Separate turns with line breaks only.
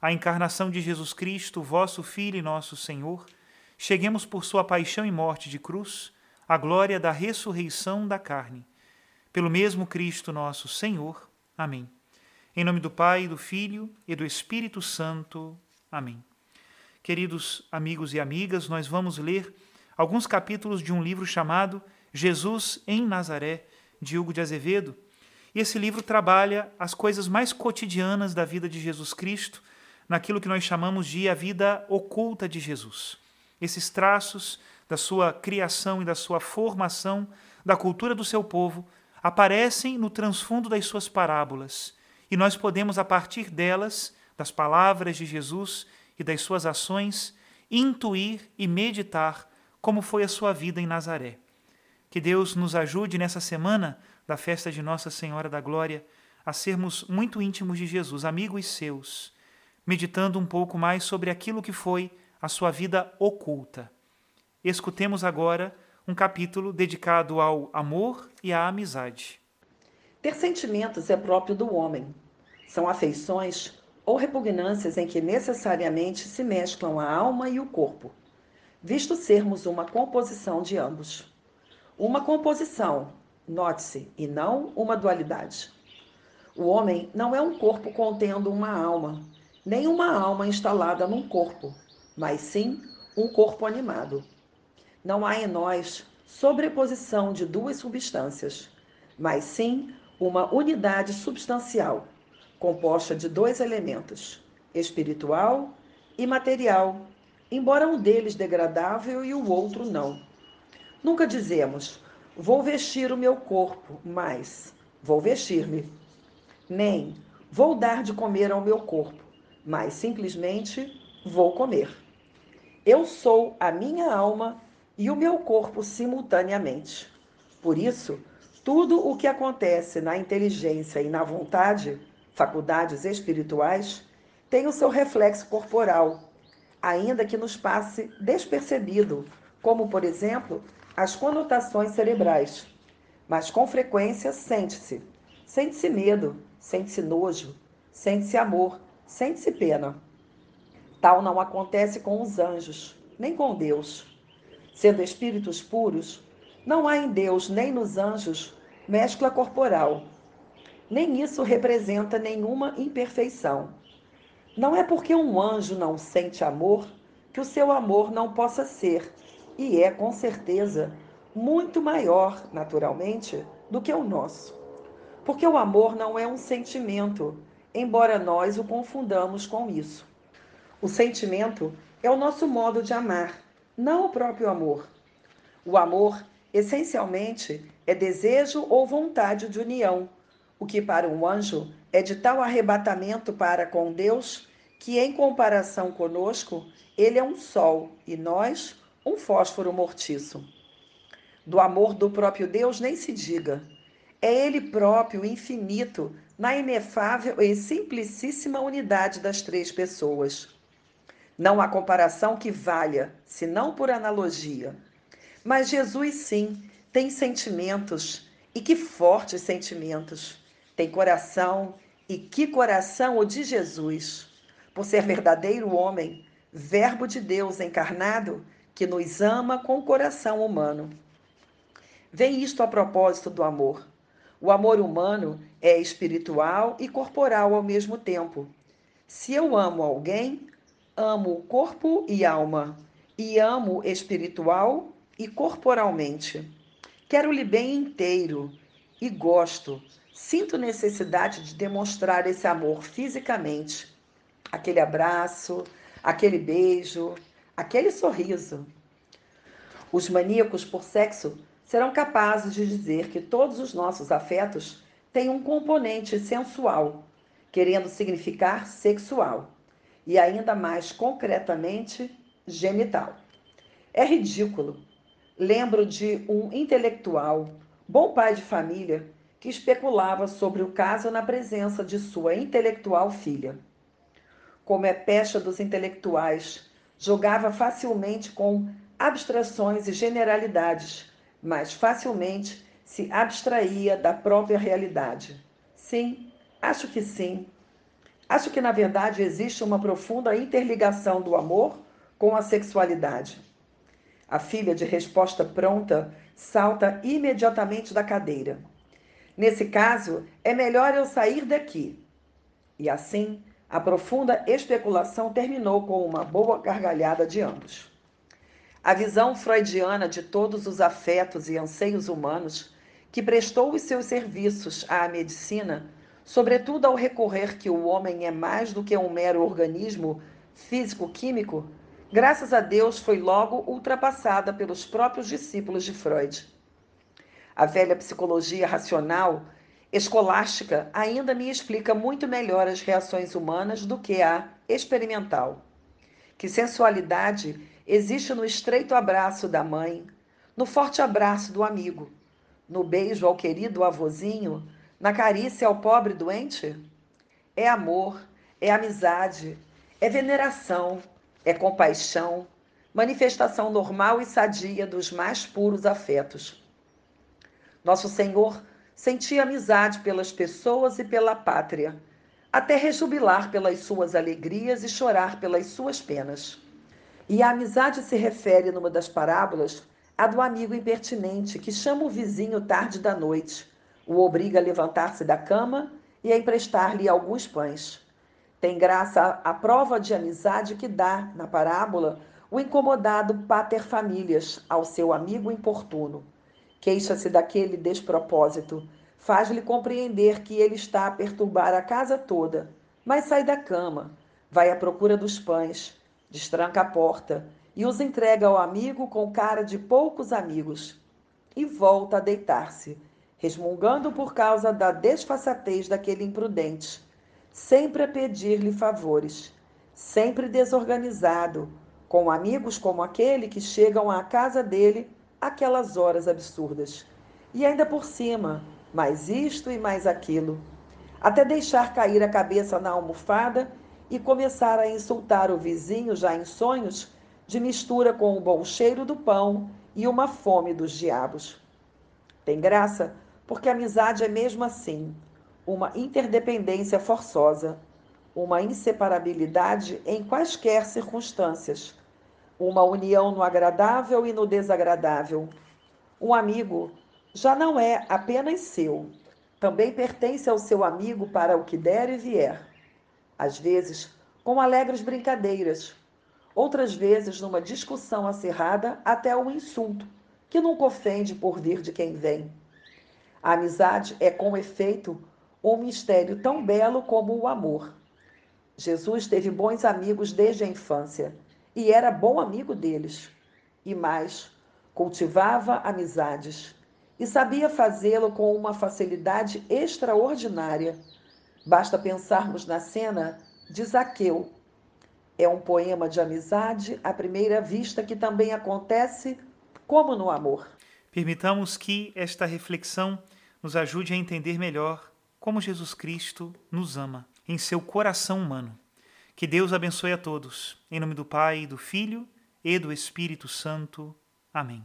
a encarnação de Jesus Cristo, vosso Filho e nosso Senhor, cheguemos por sua paixão e morte de cruz à glória da ressurreição da carne. Pelo mesmo Cristo nosso Senhor. Amém. Em nome do Pai, do Filho e do Espírito Santo. Amém. Queridos amigos e amigas, nós vamos ler alguns capítulos de um livro chamado Jesus em Nazaré, de Hugo de Azevedo. E esse livro trabalha as coisas mais cotidianas da vida de Jesus Cristo, naquilo que nós chamamos de a vida oculta de Jesus. Esses traços da sua criação e da sua formação, da cultura do seu povo, aparecem no transfundo das suas parábolas, e nós podemos, a partir delas, das palavras de Jesus e das suas ações, intuir e meditar como foi a sua vida em Nazaré. Que Deus nos ajude nessa semana da festa de Nossa Senhora da Glória a sermos muito íntimos de Jesus, amigos seus meditando um pouco mais sobre aquilo que foi a sua vida oculta. Escutemos agora um capítulo dedicado ao amor e à amizade.
Ter sentimentos é próprio do homem. São afeições ou repugnâncias em que necessariamente se mesclam a alma e o corpo, visto sermos uma composição de ambos. Uma composição, note-se, e não uma dualidade. O homem não é um corpo contendo uma alma, nem uma alma instalada num corpo, mas sim um corpo animado. Não há em nós sobreposição de duas substâncias, mas sim uma unidade substancial, composta de dois elementos, espiritual e material, embora um deles degradável e o outro não. Nunca dizemos, vou vestir o meu corpo, mas vou vestir-me. Nem vou dar de comer ao meu corpo, mas simplesmente vou comer. Eu sou a minha alma e o meu corpo simultaneamente. Por isso, tudo o que acontece na inteligência e na vontade, faculdades espirituais, tem o seu reflexo corporal, ainda que nos passe despercebido, como, por exemplo, as conotações cerebrais. Mas com frequência sente-se. Sente-se medo, sente-se nojo, sente-se amor, sente-se pena. Tal não acontece com os anjos, nem com Deus. Sendo espíritos puros, não há em Deus nem nos anjos mescla corporal. Nem isso representa nenhuma imperfeição. Não é porque um anjo não sente amor que o seu amor não possa ser, e é com certeza muito maior, naturalmente, do que o nosso. Porque o amor não é um sentimento, embora nós o confundamos com isso. O sentimento é o nosso modo de amar, não o próprio amor. O amor, essencialmente, é desejo ou vontade de união, o que para um anjo é de tal arrebatamento para com Deus que, em comparação conosco, ele é um sol e nós um fósforo mortiço. Do amor do próprio Deus nem se diga. É ele próprio, infinito, na inefável e simplicíssima unidade das três pessoas. Não há comparação que valha, senão por analogia. Mas Jesus, sim, tem sentimentos, e que fortes sentimentos. Tem coração, e que coração o de Jesus. Por ser verdadeiro homem, Verbo de Deus encarnado, que nos ama com o coração humano. Vem isto a propósito do amor. O amor humano é espiritual e corporal ao mesmo tempo. Se eu amo alguém, amo corpo e alma, e amo espiritual e corporalmente. Quero-lhe bem inteiro e gosto, sinto necessidade de demonstrar esse amor fisicamente. Aquele abraço, aquele beijo, aquele sorriso. Os maníacos por sexo serão capazes de dizer que todos os nossos afetos têm um componente sensual, querendo significar sexual, e ainda mais concretamente genital. É ridículo. Lembro de um intelectual, bom pai de família, que especulava sobre o caso na presença de sua intelectual filha. Como é pecha dos intelectuais, jogava facilmente com abstrações e generalidades, mas facilmente se abstraía da própria realidade. Sim, acho que sim. Acho que, na verdade, existe uma profunda interligação do amor com a sexualidade. A filha, de resposta pronta, salta imediatamente da cadeira. Nesse caso, é melhor eu sair daqui. E assim, a profunda especulação terminou com uma boa gargalhada de ambos. A visão freudiana de todos os afetos e anseios humanos, que prestou os seus serviços à medicina, sobretudo ao recorrer que o homem é mais do que um mero organismo físico-químico, graças a Deus foi logo ultrapassada pelos próprios discípulos de Freud. A velha psicologia racional, escolástica, ainda me explica muito melhor as reações humanas do que a experimental. Que sensualidade existe no estreito abraço da mãe, no forte abraço do amigo, no beijo ao querido avôzinho, na carícia ao pobre doente? É amor, é amizade, é veneração, é compaixão, manifestação normal e sadia dos mais puros afetos. Nosso Senhor sentia amizade pelas pessoas e pela pátria, até rejubilar pelas suas alegrias e chorar pelas suas penas. E a amizade se refere, numa das parábolas, à do amigo impertinente que chama o vizinho tarde da noite, o obriga a levantar-se da cama e a emprestar-lhe alguns pães. Tem graça a, prova de amizade que dá, na parábola, o incomodado pater famílias ao seu amigo importuno. Queixa-se daquele despropósito, faz-lhe compreender que ele está a perturbar a casa toda, mas sai da cama, vai à procura dos pães, destranca a porta e os entrega ao amigo com cara de poucos amigos e volta a deitar-se, resmungando por causa da desfaçatez daquele imprudente, sempre a pedir-lhe favores, sempre desorganizado, com amigos como aquele que chegam à casa dele aquelas horas absurdas. E ainda por cima, mais isto e mais aquilo, até deixar cair a cabeça na almofada e começar a insultar o vizinho já em sonhos, de mistura com o bom cheiro do pão e uma fome dos diabos. Tem graça, porque a amizade é mesmo assim, uma interdependência forçosa, uma inseparabilidade em quaisquer circunstâncias, uma união no agradável e no desagradável. Um amigo já não é apenas seu, também pertence ao seu amigo para o que der e vier às vezes com alegres brincadeiras, outras vezes numa discussão acirrada até o insulto, que nunca ofende por vir de quem vem. A amizade é, com efeito, um mistério tão belo como o amor. Jesus teve bons amigos desde a infância e era bom amigo deles. E mais, cultivava amizades e sabia fazê-lo com uma facilidade extraordinária Basta pensarmos na cena de Zaqueu. É um poema de amizade à primeira vista que também acontece como no amor.
Permitamos que esta reflexão nos ajude a entender melhor como Jesus Cristo nos ama em seu coração humano. Que Deus abençoe a todos. Em nome do Pai, do Filho e do Espírito Santo. Amém.